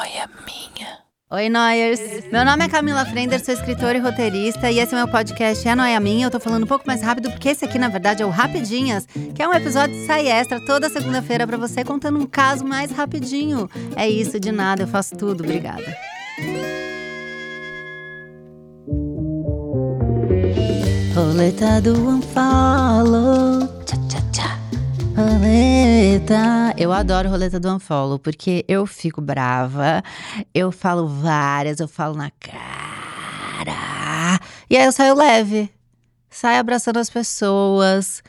noia minha. Oi, Noyers! Meu nome é Camila Frender, sou escritora e roteirista, e esse é meu podcast É Noia Minha. Eu tô falando um pouco mais rápido, porque esse aqui, na verdade, é o Rapidinhas, que é um episódio de sai extra toda segunda-feira pra você, contando um caso mais rapidinho. É isso, de nada, eu faço tudo. Obrigada. Roleta do Unfollow. Roleta. Eu adoro roleta do Unfollow, porque eu fico brava, eu falo várias, eu falo na cara. E aí eu saio leve. Saio abraçando as pessoas,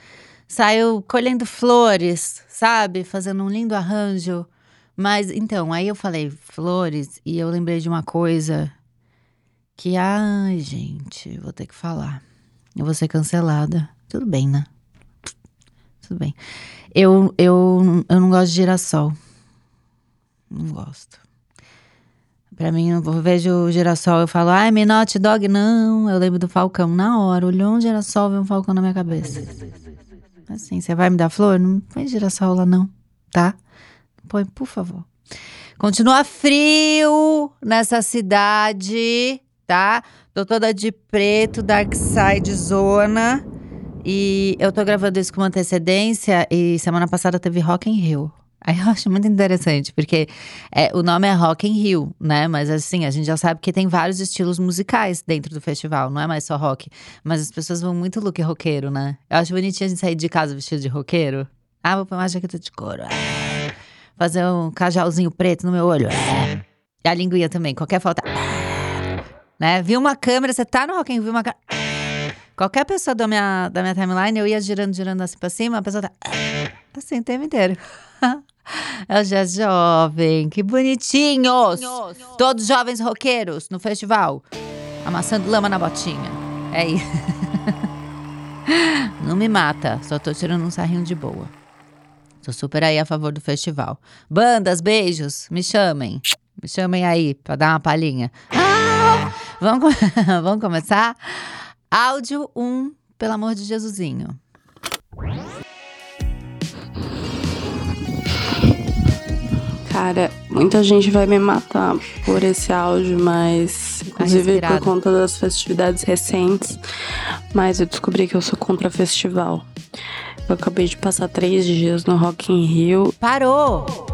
saio colhendo flores, sabe? Fazendo um lindo arranjo. Mas então, aí eu falei flores e eu lembrei de uma coisa que, ai, gente, vou ter que falar. Eu vou ser cancelada. Tudo bem, né? Tudo bem. Eu, eu, eu não gosto de girassol. Não gosto. Pra mim, eu vejo o girassol, eu falo, ai, Minote Dog, não. Eu lembro do Falcão na hora. Olhou um girassol, veio um Falcão na minha cabeça. Assim, você vai me dar flor? Não põe girassol lá, não, tá? Põe, por favor. Continua frio nessa cidade, tá? Tô toda de preto, Dark Side Zona. E eu tô gravando isso com antecedência e semana passada teve Rock in Rio. Aí eu acho muito interessante, porque é, o nome é Rock in Rio, né? Mas assim, a gente já sabe que tem vários estilos musicais dentro do festival, não é mais só rock. Mas as pessoas vão muito look roqueiro, né? Eu acho bonitinho a gente sair de casa vestido de roqueiro. Ah, vou pôr uma jaqueta de couro. é. Fazer um cajalzinho preto no meu olho. é. E a linguinha também, qualquer falta. é. Né? Viu uma câmera, você tá no Rock in Rio, viu uma câmera. Qualquer pessoa da minha, da minha timeline, eu ia girando, girando assim pra cima, a pessoa tá assim o tempo inteiro. É o Jazz Jovem, que bonitinhos! Todos jovens roqueiros no festival, amassando lama na botinha. É isso. Não me mata, só tô tirando um sarrinho de boa. Tô super aí a favor do festival. Bandas, beijos, me chamem. Me chamem aí pra dar uma palhinha. Ah! Vamos, vamos começar? Áudio 1, pelo amor de Jesusinho. Cara, muita gente vai me matar por esse áudio, mas inclusive por conta das festividades recentes. Mas eu descobri que eu sou contra festival. Eu acabei de passar três dias no Rock in Rio. Parou!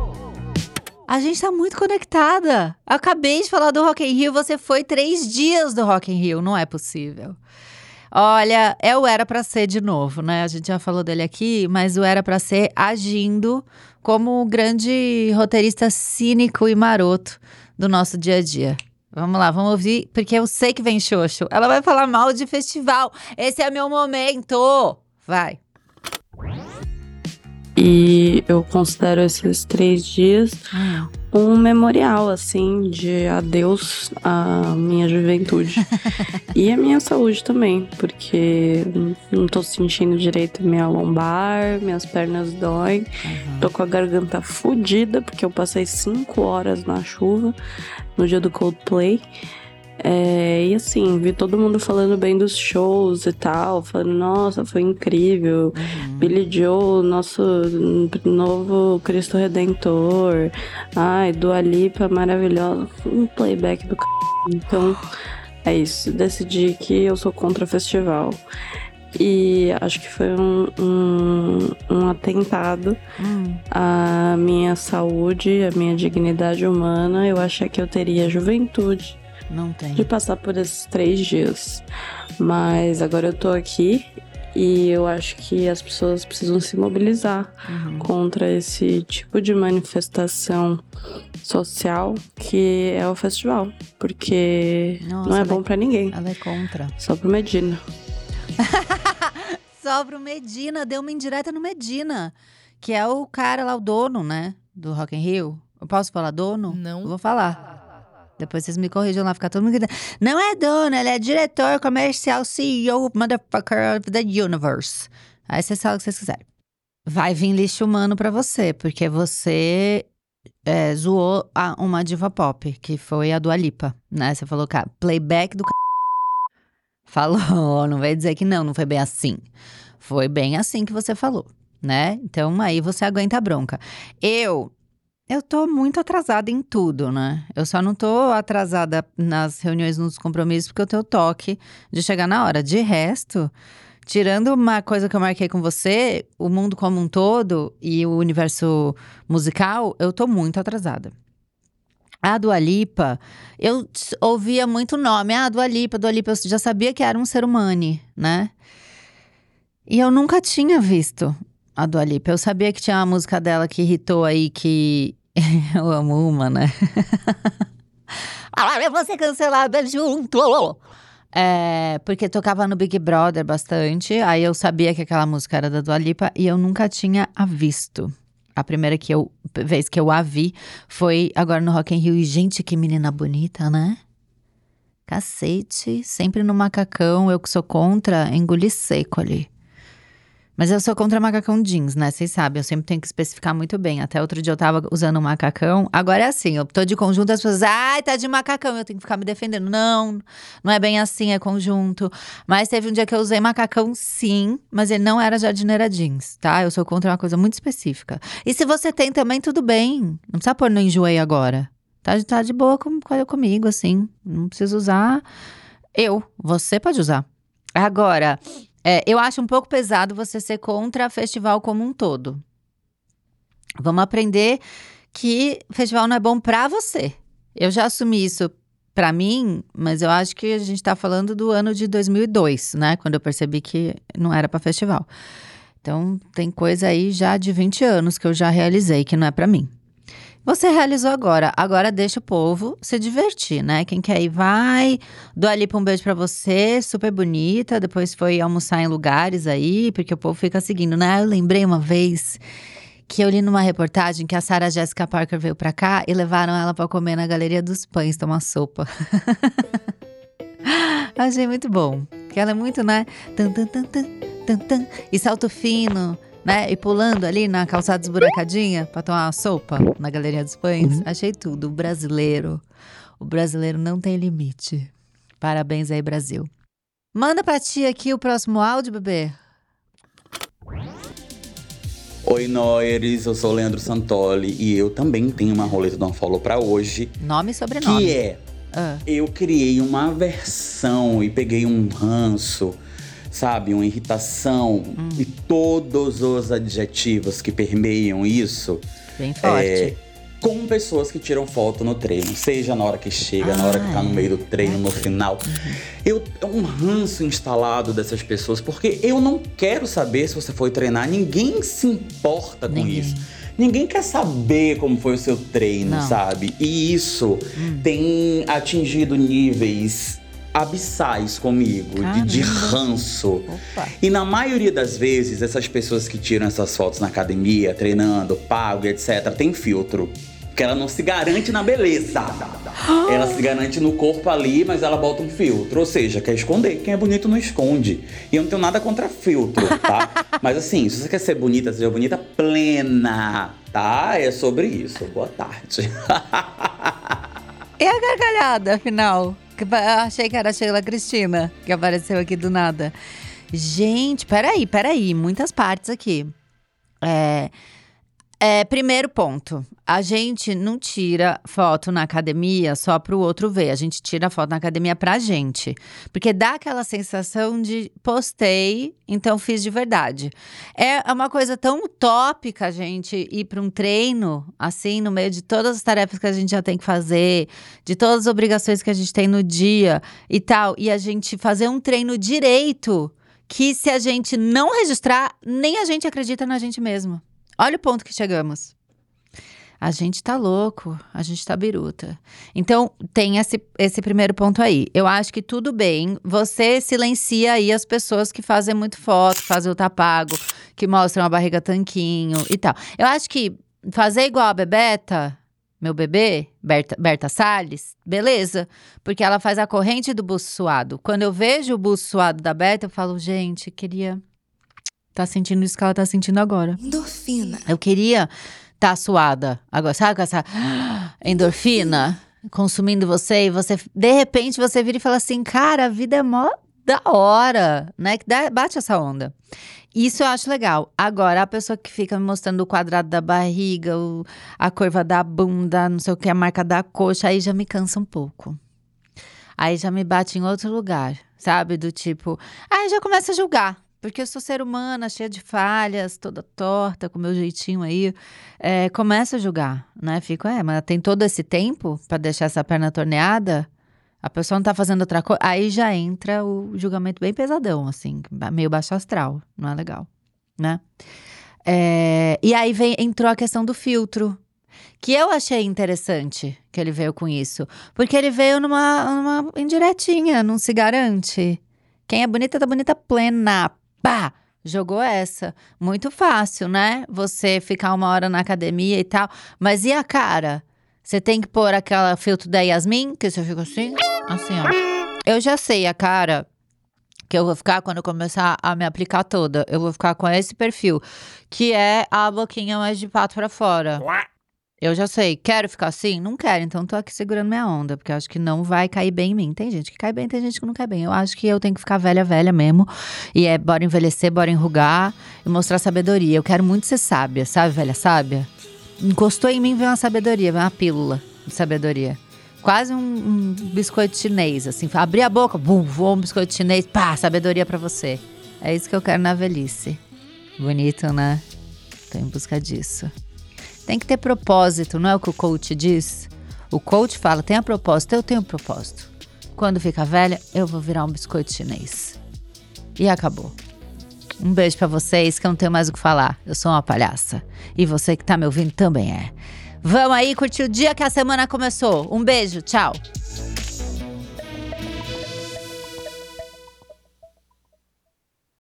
A gente tá muito conectada. Eu acabei de falar do Rock in Rio, você foi três dias do Rock in Rio, não é possível. Olha, é o Era Pra Ser de novo, né? A gente já falou dele aqui, mas o Era Pra Ser agindo como o grande roteirista cínico e maroto do nosso dia a dia. Vamos lá, vamos ouvir, porque eu sei que vem Xoxo. Ela vai falar mal de festival. Esse é meu momento. Vai. E eu considero esses três dias um memorial, assim, de adeus à minha juventude. e à minha saúde também, porque não tô sentindo direito minha lombar, minhas pernas doem. Tô com a garganta fodida, porque eu passei cinco horas na chuva no dia do Coldplay. É, e assim, vi todo mundo falando bem dos shows e tal, falando, nossa, foi incrível. Billy Joe, nosso novo Cristo Redentor. Ai, Dua Lipa, maravilhosa. Um playback do c... Então, é isso. Decidi que eu sou contra o festival. E acho que foi um, um, um atentado Hum. à minha saúde, à minha dignidade humana. Eu achei que eu teria juventude Não tem. de passar por esses três dias. Mas agora eu tô aqui e eu acho que as pessoas precisam se mobilizar Uhum. contra esse tipo de manifestação social que é o festival. Porque Nossa, não é bom é- pra ninguém. Ela é contra. Só pro Medina. Só pro Medina, deu uma indireta no Medina, que é o cara lá, o dono, né, do Rock in Rio. Eu posso falar dono? Não. Eu vou falar. Depois vocês me corrijam lá, ficar todo mundo gritando. Não é dono, ele é diretor comercial, CEO, motherfucker of the universe. Aí vocês falam o que vocês quiserem. Vai vir lixo humano pra você, porque você é, zoou a- uma diva pop, que foi a Dua Lipa, né? Você falou, cara, playback do c... Falou, não vai dizer que não, não foi bem assim. Foi bem assim que você falou, né? Então aí você aguenta a bronca. Eu eu tô muito atrasada em tudo, né? Eu só não tô atrasada nas reuniões, nos compromissos, porque eu tenho toque de chegar na hora. De resto, tirando uma coisa que eu marquei com você, o mundo como um todo e o universo musical, eu tô muito atrasada. A Dua Lipa, eu ouvia muito nome. Ah, Dua Lipa, Dua Lipa, eu já sabia que era um ser humano, né? E eu nunca tinha visto a Dua Lipa. Eu sabia que tinha uma música dela que irritou aí, que eu amo uma, né? Ah, eu vou ser cancelada junto! É, porque tocava no Big Brother bastante, aí eu sabia que aquela música era da Dua Lipa e eu nunca tinha a visto. A primeira que eu, vez que eu a vi foi agora no Rock in Rio. E, gente, que menina bonita, né? Cacete, sempre no macacão, eu que sou contra, engoli seco ali. Mas eu sou contra macacão jeans, né? Vocês sabem, eu sempre tenho que especificar muito bem. Até outro dia eu tava usando um macacão. Agora é assim, eu tô de conjunto, as pessoas, ai, tá de macacão, eu tenho que ficar me defendendo. Não, não é bem assim, é conjunto. Mas teve um dia que eu usei macacão, sim, mas ele não era jardineira jeans, tá? Eu sou contra uma coisa muito específica. E se você tem também, tudo bem. Não precisa pôr no enjoei agora. Tá, tá de boa com, comigo, assim. Não precisa usar. Eu, você pode usar. Agora, é, eu acho um pouco pesado você ser contra festival como um todo. Vamos aprender que festival não é bom para você. Eu já assumi isso para mim, mas eu acho que a gente está falando do ano de 2002, né? Quando eu percebi que não era para festival. Então, tem coisa aí já de 20 anos que eu já realizei que não é para mim. Você realizou agora, agora deixa o povo se divertir, né? Quem quer ir vai, dou ali um beijo para você, super bonita. Depois foi almoçar em lugares aí, porque o povo fica seguindo, né? Eu lembrei uma vez que eu li numa reportagem que a Sarah Jessica Parker veio pra cá e levaram ela para comer na Galeria dos Pães, tomar sopa. Achei muito bom. Que ela é muito, né? Tum, tum, tum, tum, tum, tum. E salto fino né? E pulando ali na calçada esburacadinha pra tomar uma sopa na Galeria dos Pães. Uhum. Achei tudo. O brasileiro. O brasileiro não tem limite. Parabéns aí, Brasil. Manda pra ti aqui o próximo áudio, bebê. Oi, Noeres, eu sou o Leandro Santoli e eu também tenho uma roleta do Unfollow pra hoje. Nome e sobrenome. Que é, ah. eu criei uma versão e peguei um ranço sabe, uma irritação hum. e todos os adjetivos que permeiam isso. Bem forte. É, com pessoas que tiram foto no treino, seja na hora que chega, ah, na hora que tá no meio do treino, no final. Eu é um ranço instalado dessas pessoas, porque eu não quero saber se você foi treinar, ninguém se importa com ninguém. isso. Ninguém quer saber como foi o seu treino, não. sabe? E isso hum. tem atingido níveis abissais comigo, de, de, ranço. Opa. E na maioria das vezes, essas pessoas que tiram essas fotos na academia, treinando, pago, etc., tem filtro. Que ela não se garante na beleza. Ela se garante no corpo ali, mas ela bota um filtro. Ou seja, quer esconder. Quem é bonito não esconde. E eu não tenho nada contra filtro, tá? mas assim, se você quer ser bonita, seja bonita plena, tá? É sobre isso. Boa tarde. e a gargalhada, afinal? Achei que era a Sheila Cristina que apareceu aqui do nada. Gente, peraí, peraí. Muitas partes aqui. É, é, primeiro ponto, a gente não tira foto na academia só para o outro ver, a gente tira foto na academia pra gente, porque dá aquela sensação de postei, então fiz de verdade. É, é uma coisa tão utópica a gente ir para um treino, assim, no meio de todas as tarefas que a gente já tem que fazer, de todas as obrigações que a gente tem no dia e tal, e a gente fazer um treino direito, que se a gente não registrar, nem a gente acredita na gente mesmo. Olha o ponto que chegamos. A gente tá louco, a gente tá biruta. Então, tem esse, esse primeiro ponto aí. Eu acho que tudo bem, você silencia aí as pessoas que fazem muito foto, fazem o tapago, que mostram a barriga tanquinho e tal. Eu acho que fazer igual a Bebeta, meu bebê, Berta, Berta Salles, beleza. Porque ela faz a corrente do buço suado. Quando eu vejo o buço suado da Berta, eu falo, gente, queria tá sentindo isso que ela tá sentindo agora. Endorfina. Eu queria tá suada agora, sabe com essa endorfina consumindo você e você, de repente, você vira e fala assim, cara, a vida é mó da hora, né? Que dá, bate essa onda. Isso eu acho legal. Agora, a pessoa que fica me mostrando o quadrado da barriga, o- a curva da bunda, não sei o que, a marca da coxa, aí já me cansa um pouco. Aí já me bate em outro lugar, sabe? Do tipo, aí já começa a julgar. Porque eu sou ser humana, cheia de falhas, toda torta, com meu jeitinho aí. É, começa a julgar, né? Fico, é, mas tem todo esse tempo pra deixar essa perna torneada? A pessoa não tá fazendo outra coisa. Aí já entra o julgamento bem pesadão, assim, meio baixo astral. Não é legal, né? É, e aí vem, entrou a questão do filtro. Que eu achei interessante que ele veio com isso. Porque ele veio numa, numa indiretinha, não se garante. Quem é bonita, tá bonita plena. Pá! Jogou essa. Muito fácil, né? Você ficar uma hora na academia e tal. Mas e a cara? Você tem que pôr aquela filtro da Yasmin, que você fica assim, assim, ó. Eu já sei a cara que eu vou ficar quando eu começar a me aplicar toda. Eu vou ficar com esse perfil, que é a boquinha mais de pato pra fora. Eu já sei. Quero ficar assim? Não quero. Então tô aqui segurando minha onda, porque eu acho que não vai cair bem em mim. Tem gente que cai bem, tem gente que não cai bem. Eu acho que eu tenho que ficar velha, velha mesmo. E é bora envelhecer, bora enrugar e mostrar sabedoria. Eu quero muito ser sábia, sabe, velha sábia? Encostou em mim, veio uma sabedoria, uma pílula de sabedoria. Quase um, um biscoito chinês, assim. Abri a boca, bum, voou um biscoito chinês, pá, sabedoria pra você. É isso que eu quero na velhice. Bonito, né? Tô em busca disso. Tem que ter propósito, não é o que o coach diz? O coach fala, tenha propósito, eu tenho propósito. Quando ficar velha, eu vou virar um biscoito chinês. E acabou. Um beijo pra vocês, que eu não tenho mais o que falar. Eu sou uma palhaça. E você que tá me ouvindo também é. Vamos aí curtir o dia que a semana começou. Um beijo, tchau.